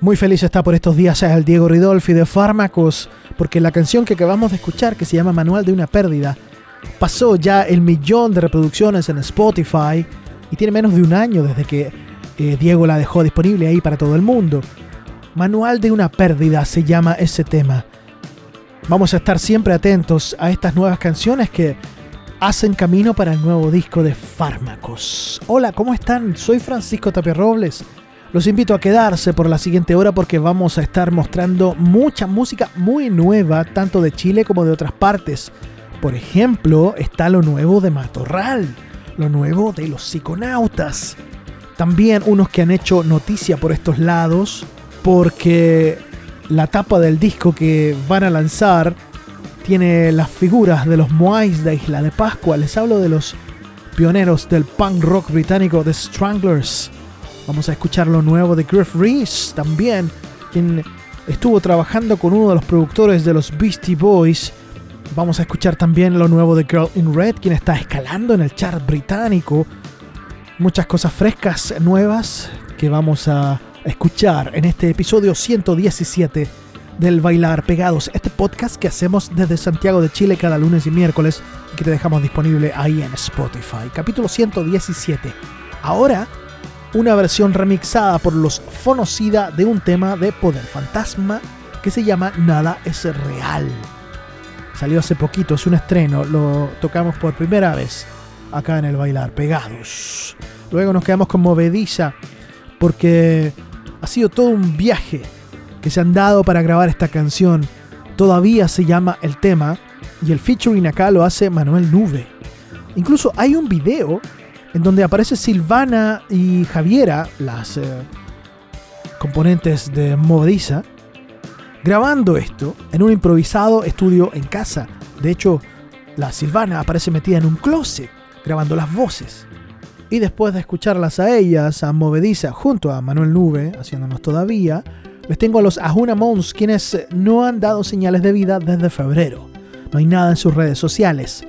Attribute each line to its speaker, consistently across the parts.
Speaker 1: Muy feliz está por estos días el Diego Ridolfi de Fármacos, porque la canción que acabamos de escuchar, que se llama Manual de una pérdida, pasó ya el millón de reproducciones en Spotify y tiene menos de un año desde que eh, Diego la dejó disponible ahí para todo el mundo. Manual de una pérdida se llama ese tema. Vamos a estar siempre atentos a estas nuevas canciones que hacen camino para el nuevo disco de Fármacos. Hola, ¿cómo están? Soy Francisco Tapia Robles los invito a quedarse por la siguiente hora porque vamos a estar mostrando mucha música muy nueva, tanto de Chile como de otras partes. Por ejemplo, está lo nuevo de Matorral, lo nuevo de los psiconautas. También unos que han hecho noticia por estos lados porque la tapa del disco que van a lanzar tiene las figuras de los Moais de Isla de Pascua. Les hablo de los pioneros del punk rock británico The Stranglers. Vamos a escuchar lo nuevo de Griff Reese también, quien estuvo trabajando con uno de los productores de los Beastie Boys. Vamos a escuchar también lo nuevo de Girl in Red, quien está escalando en el chart británico. Muchas cosas frescas, nuevas, que vamos a escuchar en este episodio 117 del Bailar Pegados, este podcast que hacemos desde Santiago de Chile cada lunes y miércoles y que te dejamos disponible ahí en Spotify. Capítulo 117. Ahora una versión remixada por los Fonocida de un tema de Poder Fantasma que se llama Nada es Real. Salió hace poquito, es un estreno, lo tocamos por primera vez acá en el bailar, pegados. Luego nos quedamos con Movediza porque ha sido todo un viaje que se han dado para grabar esta canción. Todavía se llama el tema y el featuring acá lo hace Manuel Nube. Incluso hay un video en donde aparece Silvana y Javiera, las eh, componentes de Movediza, grabando esto en un improvisado estudio en casa. De hecho, la Silvana aparece metida en un closet grabando las voces. Y después de escucharlas a ellas, a Movediza, junto a Manuel Nube, haciéndonos todavía, les tengo a los Ajuna Mons, quienes no han dado señales de vida desde febrero. No hay nada en sus redes sociales.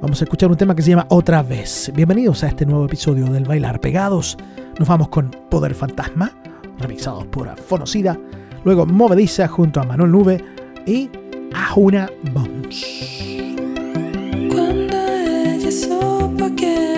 Speaker 1: Vamos a escuchar un tema que se llama Otra vez. Bienvenidos a este nuevo episodio del Bailar Pegados. Nos vamos con Poder Fantasma, remixados por Fonocida luego Movediza junto a Manuel Nube y Ajuna Bones.
Speaker 2: Cuando ella supo que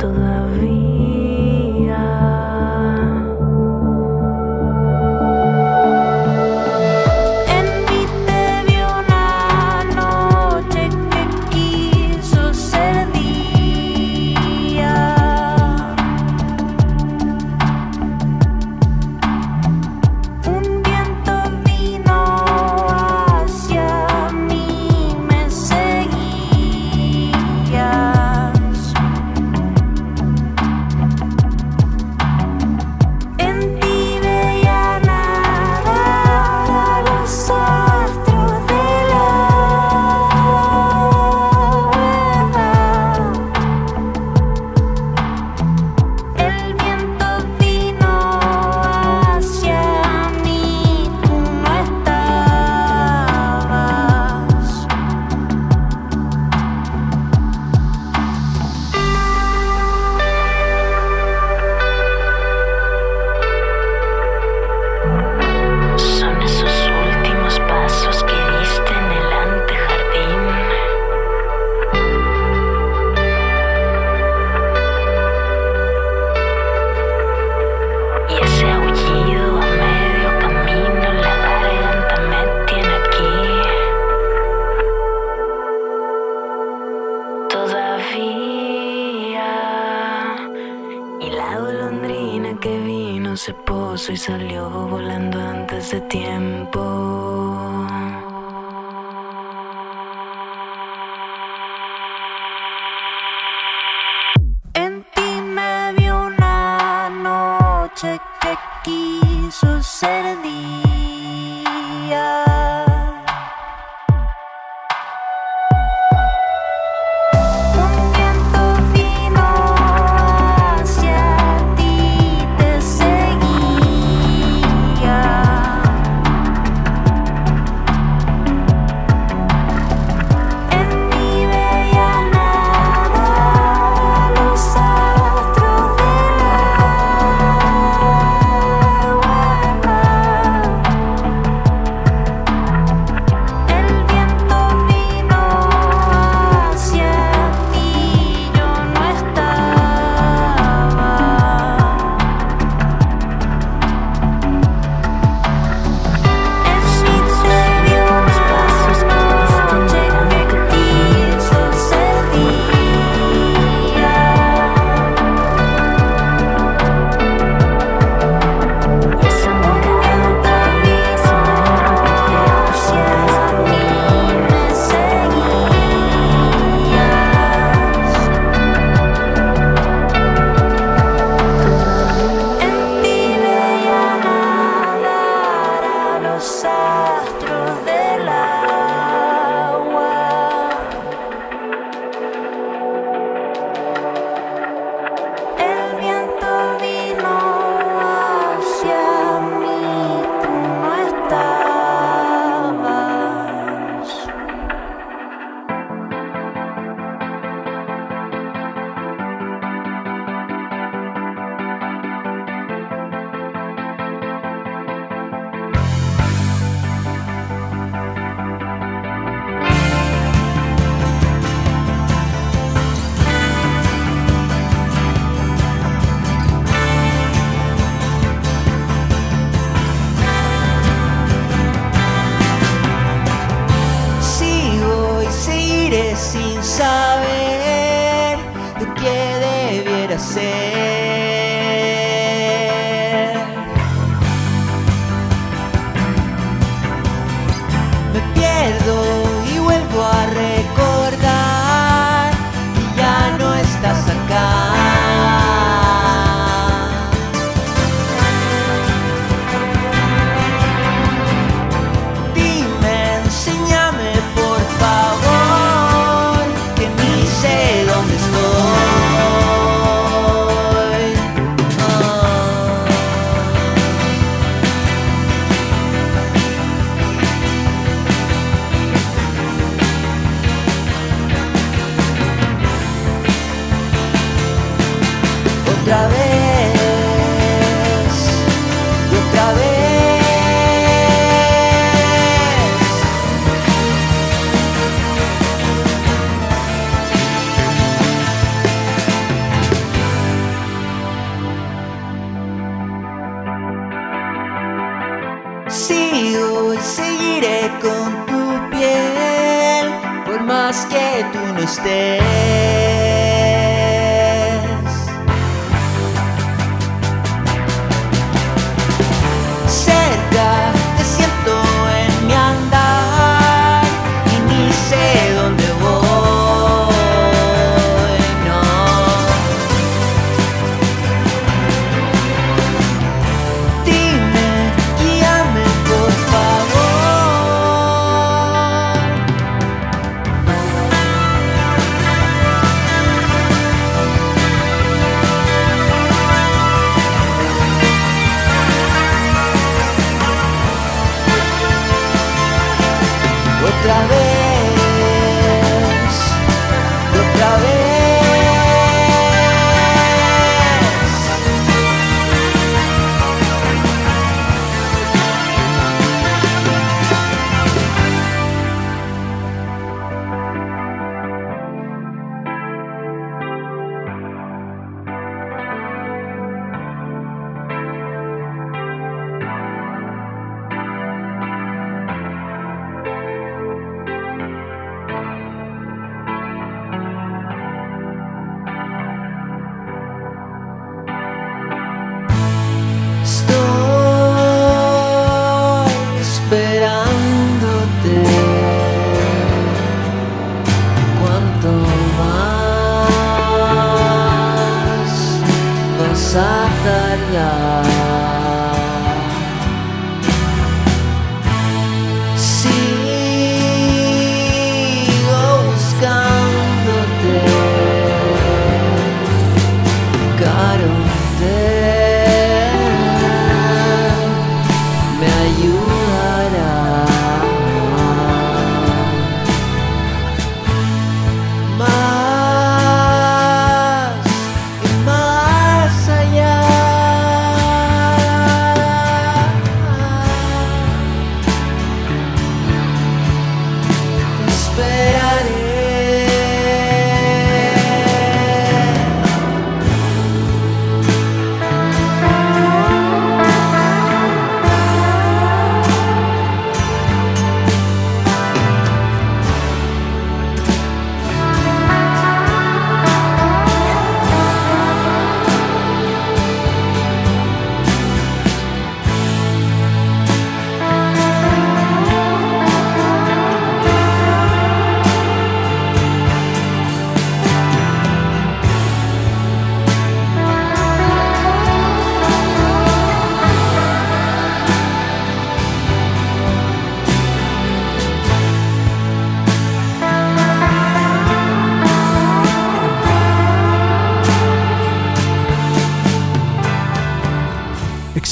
Speaker 3: todavía. Quiso ser día.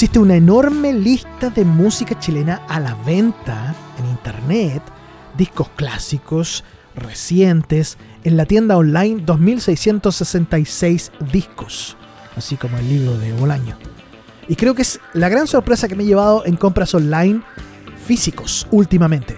Speaker 1: Existe una enorme lista de música chilena a la venta en internet, discos clásicos, recientes, en la tienda online 2666 discos, así como el libro de Bolaño. Y creo que es la gran sorpresa que me he llevado en compras online físicos últimamente.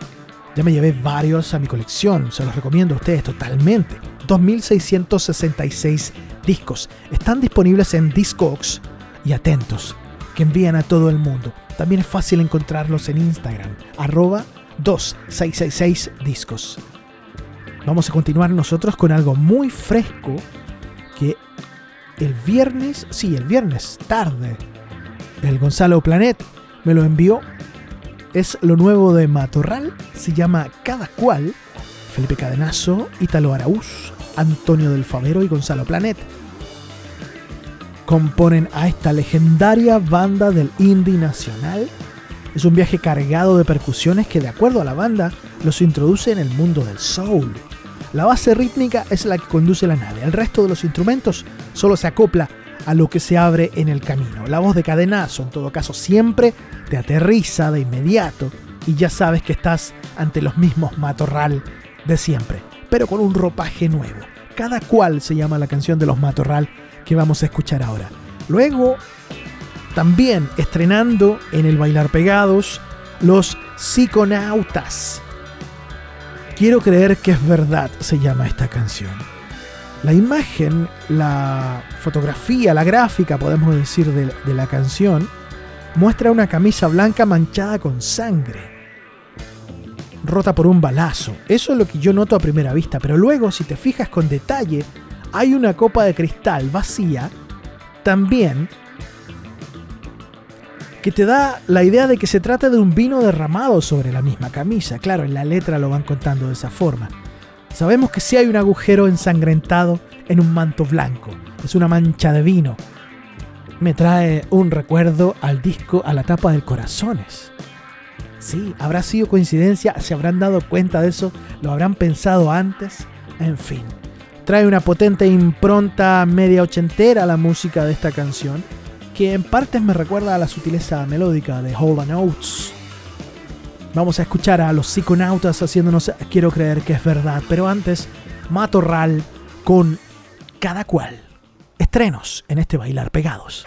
Speaker 1: Ya me llevé varios a mi colección, se los recomiendo a ustedes totalmente. 2666 discos. Están disponibles en Discogs y atentos, que envían a todo el mundo. También es fácil encontrarlos en Instagram, arroba 2666 discos. Vamos a continuar nosotros con algo muy fresco que el viernes, sí, el viernes tarde, el Gonzalo Planet me lo envió. Es lo nuevo de Matorral, se llama Cada Cual. Felipe Cadenazo, Ítalo Araúz, Antonio del Favero y Gonzalo Planet componen a esta legendaria banda del indie nacional. Es un viaje cargado de percusiones que de acuerdo a la banda los introduce en el mundo del soul. La base rítmica es la que conduce la nave, el resto de los instrumentos solo se acopla a lo que se abre en el camino. La voz de cadenazo, en todo caso, siempre te aterriza de inmediato y ya sabes que estás ante los mismos matorral de siempre, pero con un ropaje nuevo. Cada cual se llama la canción de los matorral que vamos a escuchar ahora. Luego, también estrenando en el Bailar Pegados, los Psiconautas. Quiero creer que es verdad, se llama esta canción. La imagen, la fotografía, la gráfica, podemos decir, de, de la canción, muestra una camisa blanca manchada con sangre, rota por un balazo. Eso es lo que yo noto a primera vista, pero luego, si te fijas con detalle, hay una copa de cristal vacía, también, que te da la idea de que se trata de un vino derramado sobre la misma camisa. Claro, en la letra lo van contando de esa forma. Sabemos que sí hay un agujero ensangrentado en un manto blanco. Es una mancha de vino. Me trae un recuerdo al disco a la tapa del Corazones. Sí, habrá sido coincidencia, se habrán dado cuenta de eso, lo habrán pensado antes, en fin. Trae una potente impronta media ochentera a la música de esta canción, que en partes me recuerda a la sutileza melódica de Hall Oates. Vamos a escuchar a los psiconautas haciéndonos quiero creer que es verdad, pero antes, Matorral con cada cual. Estrenos en este bailar pegados.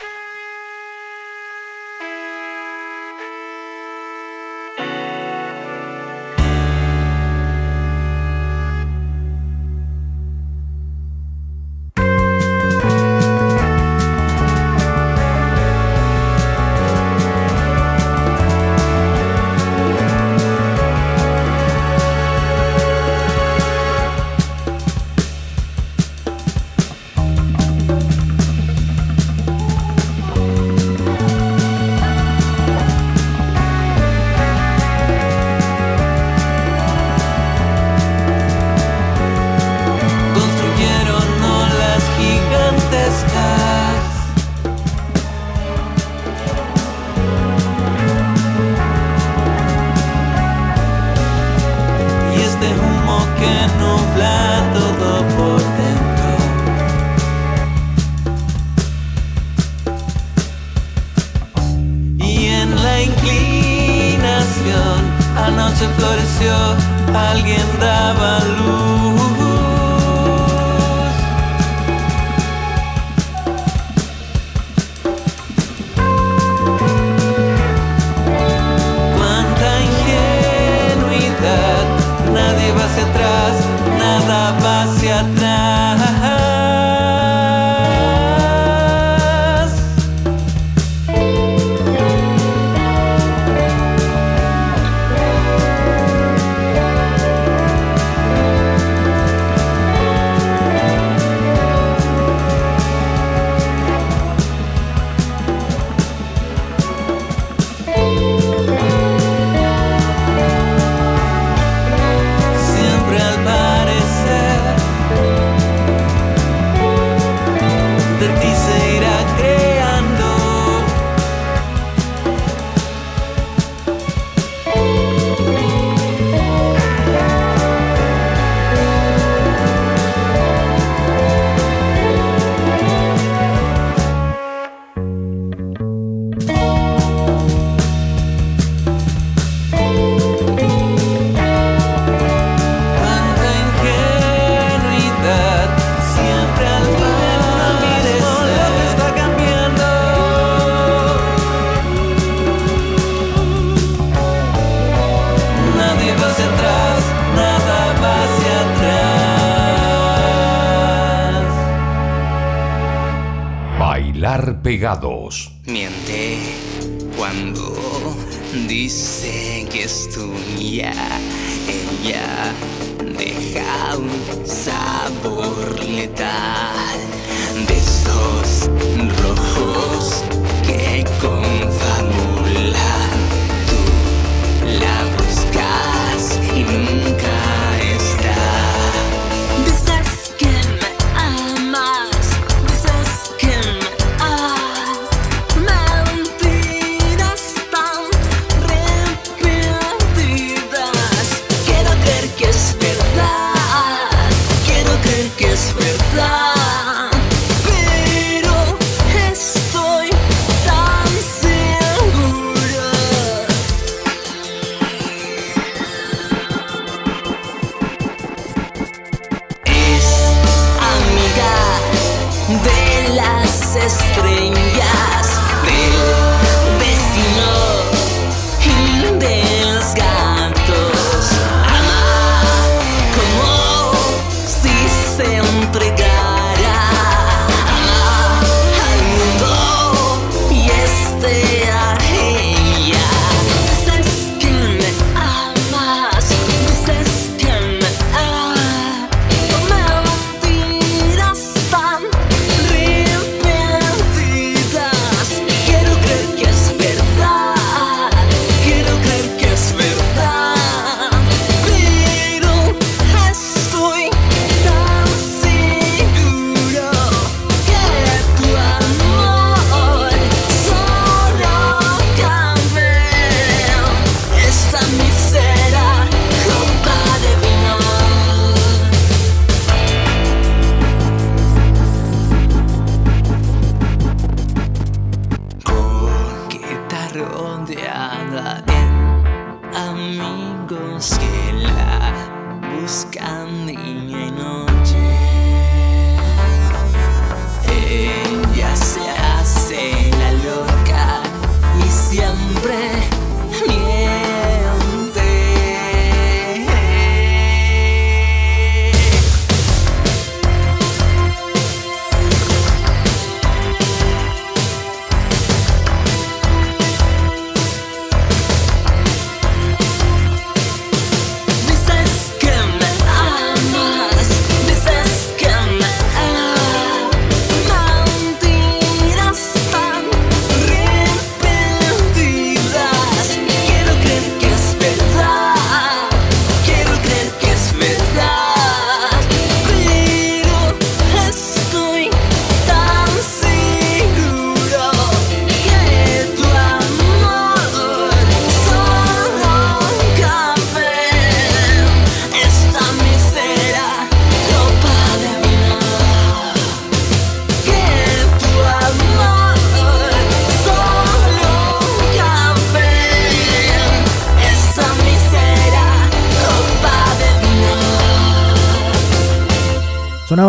Speaker 4: Bailar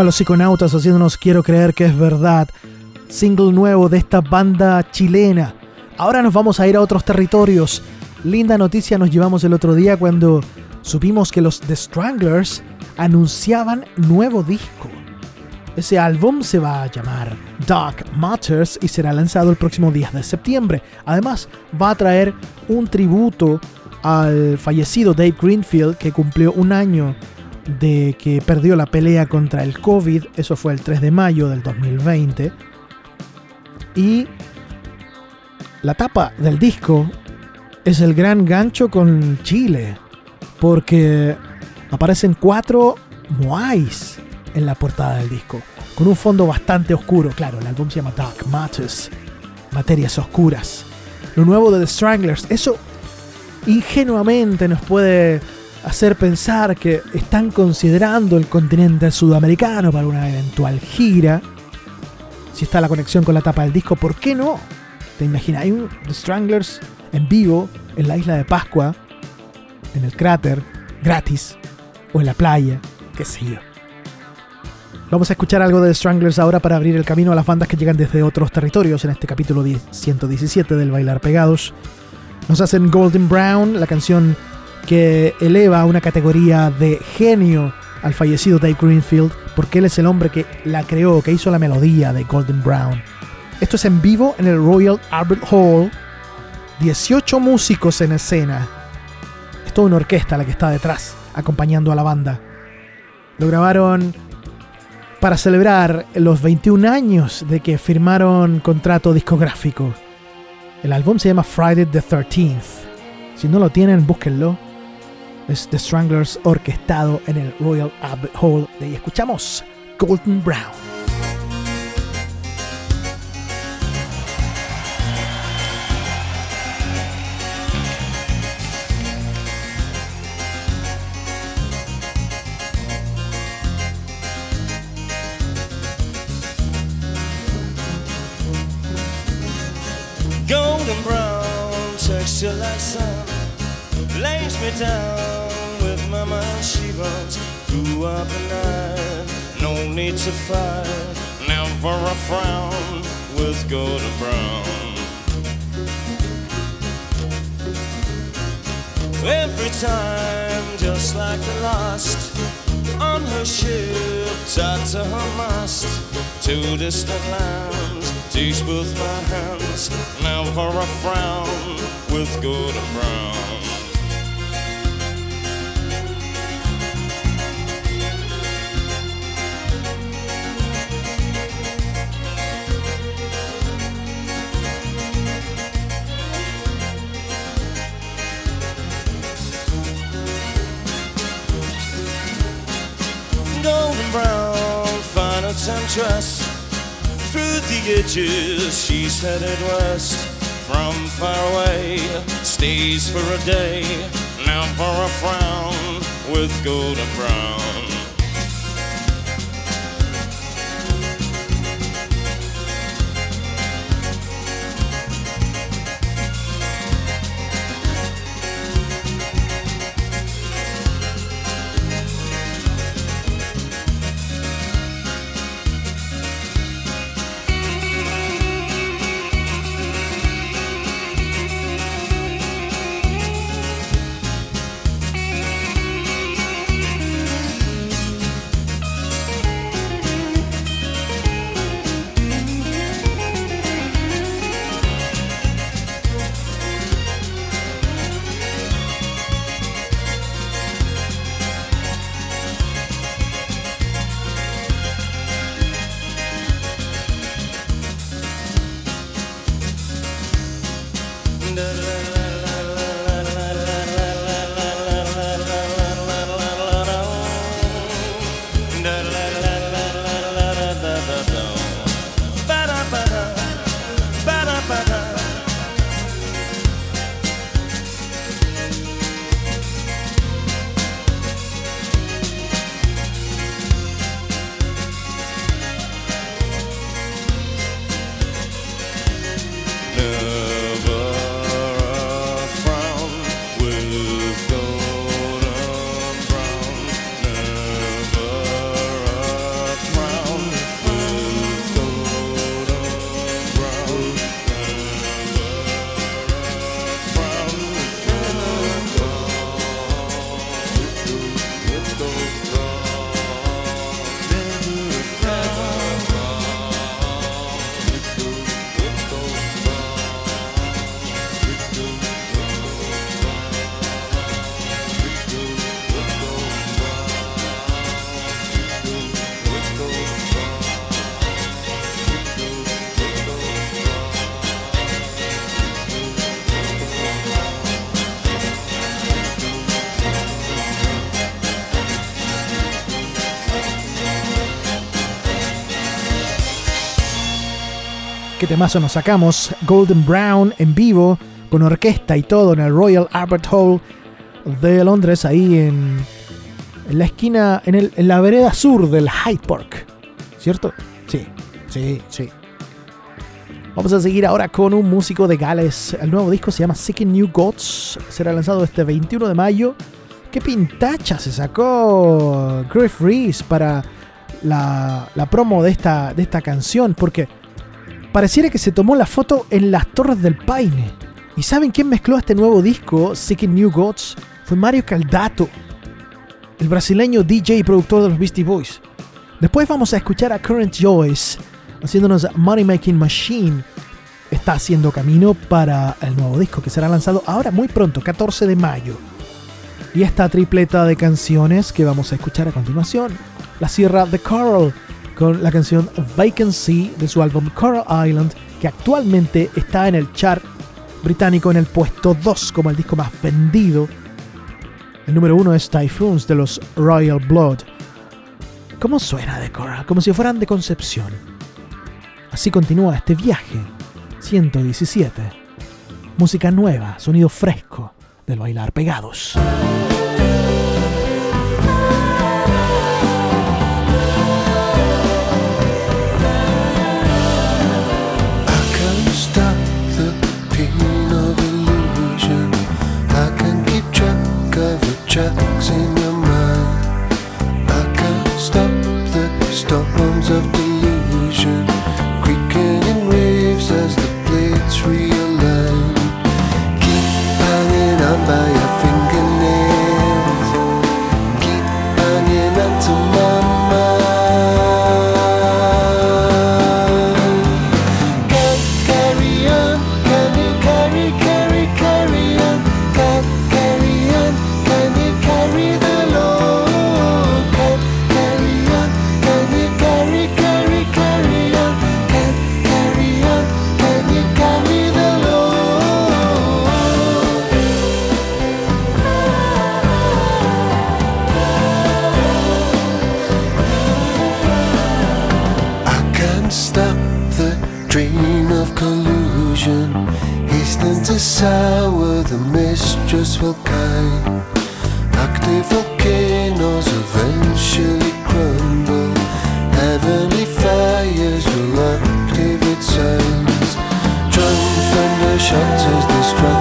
Speaker 5: Los
Speaker 1: psiconautas haciéndonos Quiero creer que es verdad. Single nuevo de esta banda chilena. Ahora nos vamos a ir a otros territorios. Linda noticia nos llevamos el otro día cuando supimos que los The Stranglers anunciaban nuevo disco. Ese álbum se va a llamar Dark Matters y será lanzado el próximo 10 de septiembre. Además, va a traer un tributo al fallecido Dave Greenfield que cumplió un año de que perdió la pelea contra el COVID. Eso fue el 3 de mayo del 2020. Y la tapa del disco es el gran gancho con Chile. Porque aparecen cuatro Moais en la portada del disco. Con un fondo bastante oscuro. Claro, el álbum se llama Dark Matters. Materias oscuras. Lo nuevo de The Stranglers. Eso ingenuamente nos puede hacer pensar que están considerando el continente sudamericano para una eventual gira. Si está la conexión con la tapa del disco, ¿por qué no? ¿Te imaginas? Hay un The Stranglers en vivo en la isla de Pascua, en el cráter, gratis, o en la playa, qué sé yo. Vamos a escuchar algo de The Stranglers ahora para abrir el camino a las bandas que llegan desde otros territorios en este capítulo 10 117 del Bailar Pegados. Nos hacen Golden Brown, la canción que eleva a una categoría de genio al fallecido Dave Greenfield, porque él es el hombre que la creó, que hizo la melodía de Golden Brown. Esto es en vivo en el Royal Albert Hall. 18 músicos en escena. Es toda una orquesta la que está detrás, acompañando a la banda. Lo grabaron para celebrar los 21 años de que firmaron contrato discográfico. El álbum se llama Friday the 13th. Si no lo tienen, búsquenlo. Es The Stranglers orquestado en el Royal Albert Hall. De ahí escuchamos Golden Brown.
Speaker 6: golden brown lays me down with mama she runs through up the night no need to fight never a frown with golden brown. Every time just like the last on her ship tied to her mast to distant lands teach both my hands never a frown with golden brown through she's headed west from far away stays for a day now for a frown with golden brown
Speaker 1: temazo nos sacamos. Golden Brown en vivo, con orquesta y todo en el Royal Albert Hall de Londres, ahí en, en la esquina, en, el- en la vereda sur del Hyde Park. ¿Cierto? Sí, sí, sí. Vamos a seguir ahora con un músico de Gales. El nuevo disco se llama Seeking New Gods. Será lanzado este 21 de mayo. ¿Qué pintacha se sacó Griff Reese para la, la promo de esta, de esta canción? Porque pareciera que se tomó la foto en las Torres del Paine. ¿Y saben quién mezcló este nuevo disco, Seeking New Gods? Fue Mario Caldato, el brasileño DJ y productor de los Beastie Boys. Después vamos a escuchar a Current Joyce haciéndonos Money Making Machine. Está haciendo camino para el nuevo disco que será lanzado ahora muy pronto, 14 de mayo. Y esta tripleta de canciones que vamos a escuchar a continuación la cierra The Coral con la canción Vacancy de su álbum Coral Island, que actualmente está en el chart británico en el puesto 2 como el disco más vendido. El número 1 es Typhoons de los Royal Blood. ¿Cómo suena The Coral? Como si fueran de Concepción. Así continúa este viaje. 117. Música nueva, sonido fresco del bailar pegados.
Speaker 7: Tracks in your mind. I can't stop the storms of delusion, the mistrustful kind. Active volcanoes eventually crumble. Heavenly fires will activate signs. Drum thunder shatters the stratosphere.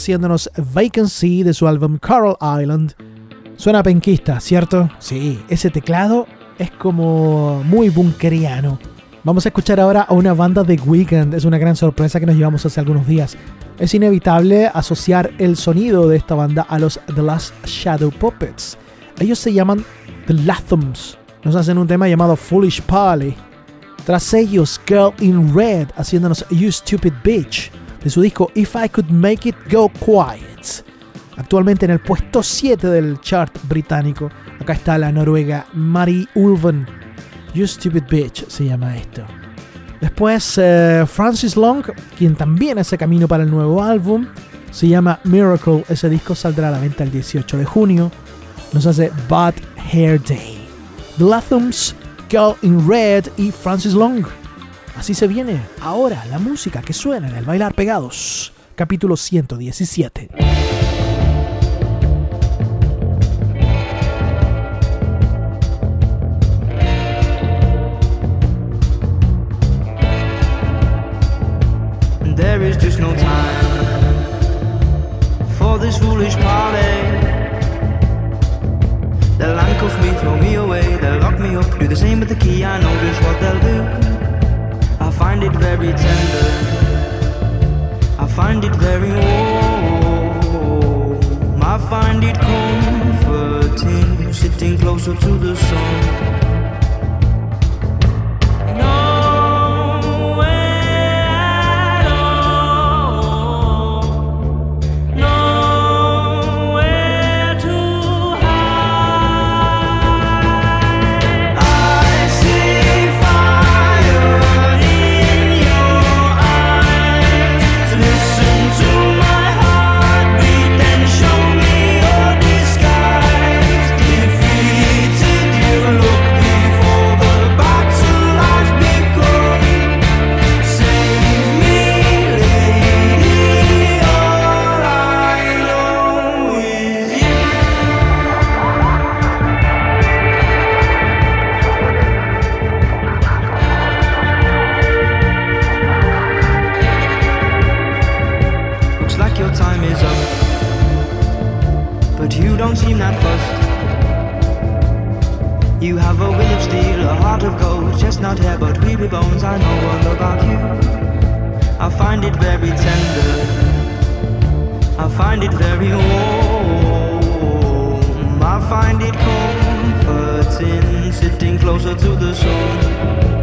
Speaker 1: Haciéndonos Vacancy de su álbum Coral Island. Suena penquista, ¿cierto? Sí, ese teclado es como muy bunkeriano. Vamos a escuchar ahora a una banda de Weekend. Es una gran sorpresa que nos llevamos hace algunos días. Es inevitable asociar el sonido de esta banda a los The Last Shadow Puppets. Ellos se llaman The Lathoms. Nos hacen un tema llamado Foolish Polly. Tras ellos, Girl in Red haciéndonos You Stupid Bitch de su disco If I Could Make It Go Quiet. Actualmente en el puesto 7 del chart británico. Acá está la noruega Mari Ulven. You Stupid Bitch se llama esto. Después eh, Francis Long, quien también hace camino para el nuevo álbum. Se llama Miracle. Ese disco saldrá a la venta el 18 de junio. Nos hace Bad Hair Day. The Lathoms, Girl in Red y Francis Long. Así se viene ahora la música que suena en el Bailar Pegados. Capítulo 117.
Speaker 8: There is just no time for this foolish party. They'll handcuff me, throw me away, they'll lock me up, do the same with the key. I know just what they'll very tender. I find it very warm. I find it comforting, sitting closer to the sun. but you don't seem that fussed. You have a will
Speaker 3: of steel, a heart of gold, chestnut hair, but weary bones. I know all about you. I find it very tender. I find it very warm. I find it comforting, sitting closer to the sun.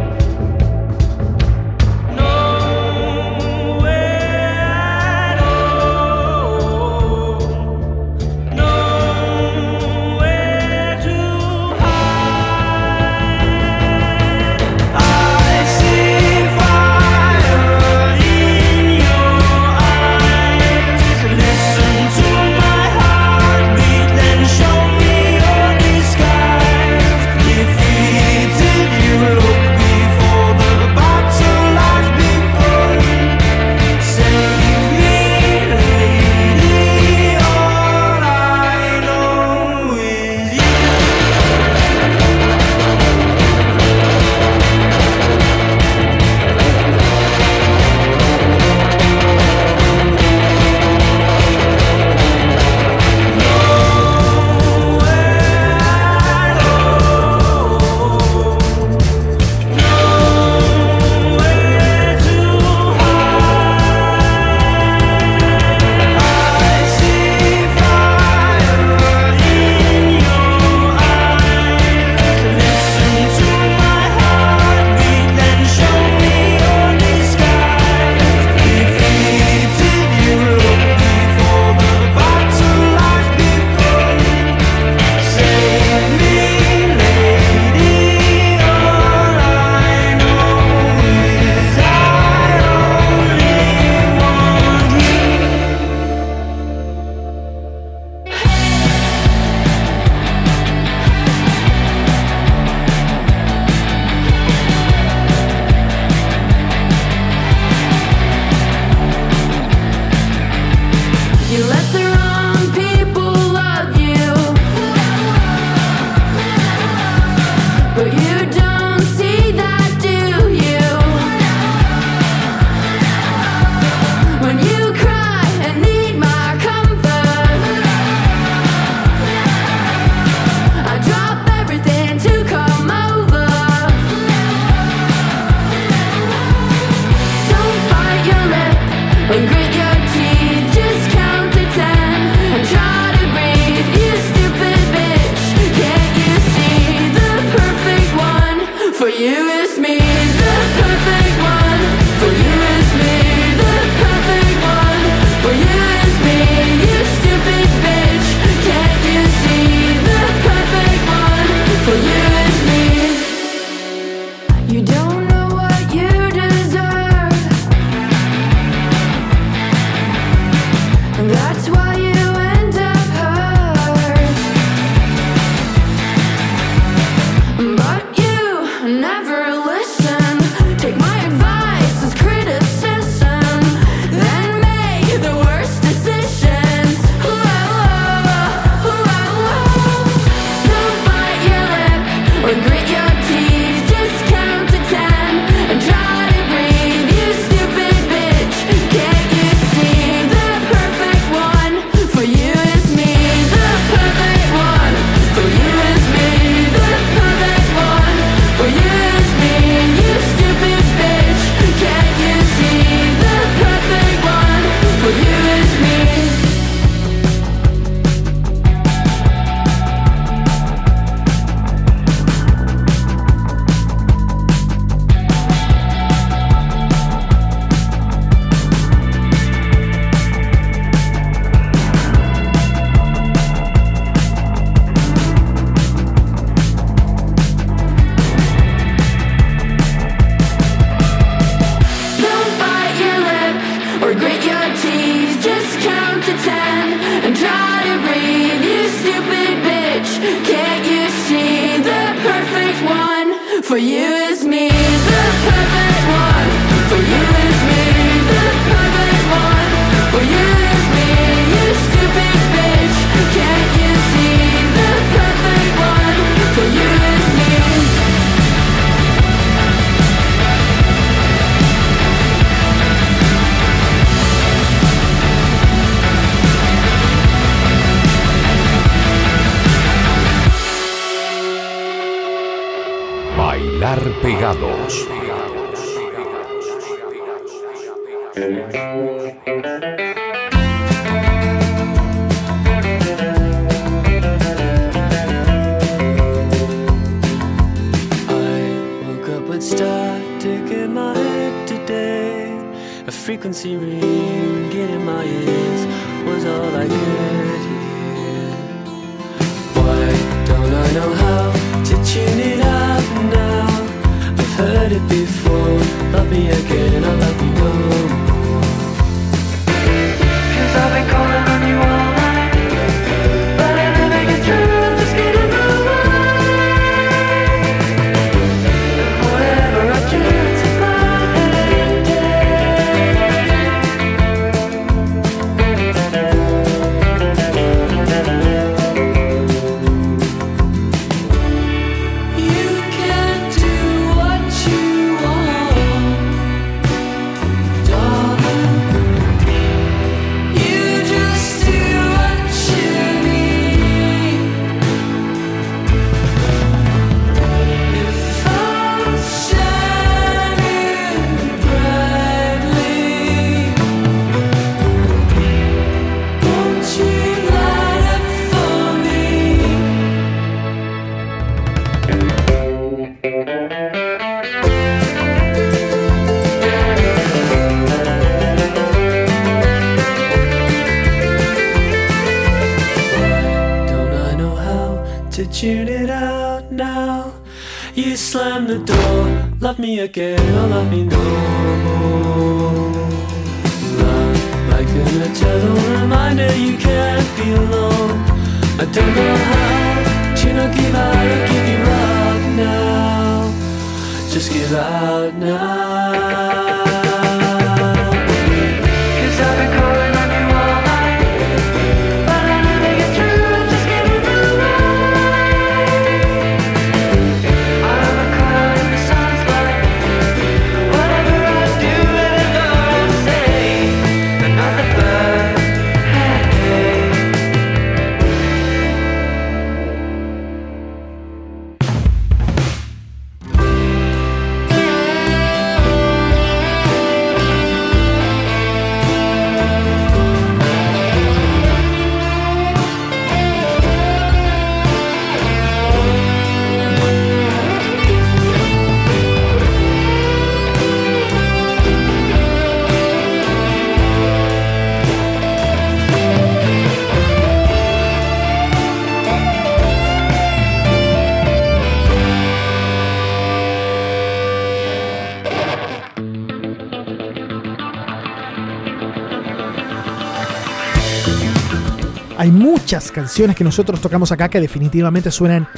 Speaker 1: Muchas canciones que nosotros tocamos acá que definitivamente suenan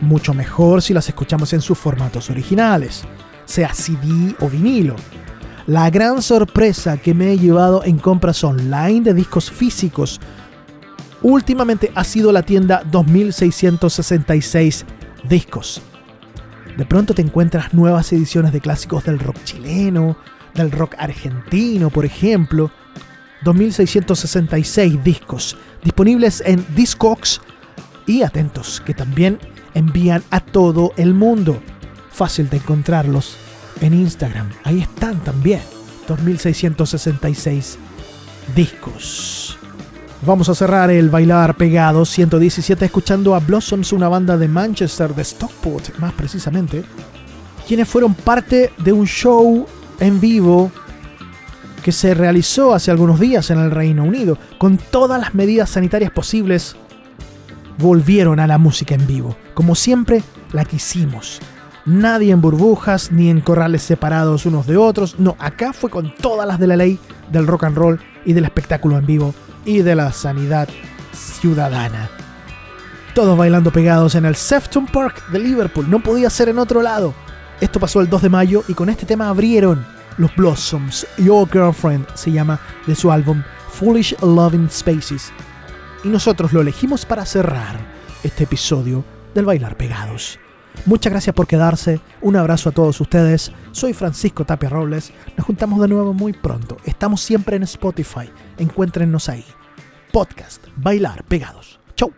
Speaker 1: mucho mejor si las escuchamos en sus formatos originales, sea CD o vinilo. La gran sorpresa que me he llevado en compras online de discos físicos últimamente ha sido la tienda 2666 Discos. De pronto te encuentras nuevas ediciones de clásicos del rock chileno, del rock argentino, por ejemplo. 2666 discos disponibles en Discogs y atentos que también envían a todo el mundo. Fácil de encontrarlos en Instagram. Ahí están también. 2666 discos. Vamos a cerrar el bailar pegado 117 escuchando a Blossoms, una banda de Manchester, de Stockport más precisamente, quienes fueron parte de un show en vivo que se realizó hace algunos días en el Reino Unido. Con todas las medidas sanitarias posibles, volvieron a la música en vivo. Como siempre, la quisimos. Nadie en burbujas ni en corrales separados unos de otros. No, acá fue con todas las de la ley del rock and roll y del espectáculo en vivo y de la sanidad ciudadana. Todos bailando pegados en el Sefton Park de Liverpool. No podía ser en otro lado. Esto pasó el 2 de mayo y con este tema abrieron los Blossoms. Your Girlfriend se llama de su álbum Foolish Loving Spaces. Y nosotros lo elegimos para cerrar este episodio del Bailar Pegados. Muchas gracias por quedarse. Un abrazo a todos ustedes. Soy Francisco Tapia Robles. Nos juntamos de nuevo muy pronto. Estamos siempre en Spotify. Encuéntrennos ahí. Podcast Bailar Pegados. Chau.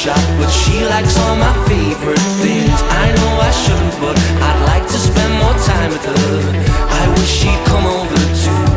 Speaker 9: shop, but she likes all my favorite things. I know I shouldn't, but I'd like to spend more time with her. I wish she'd come over too.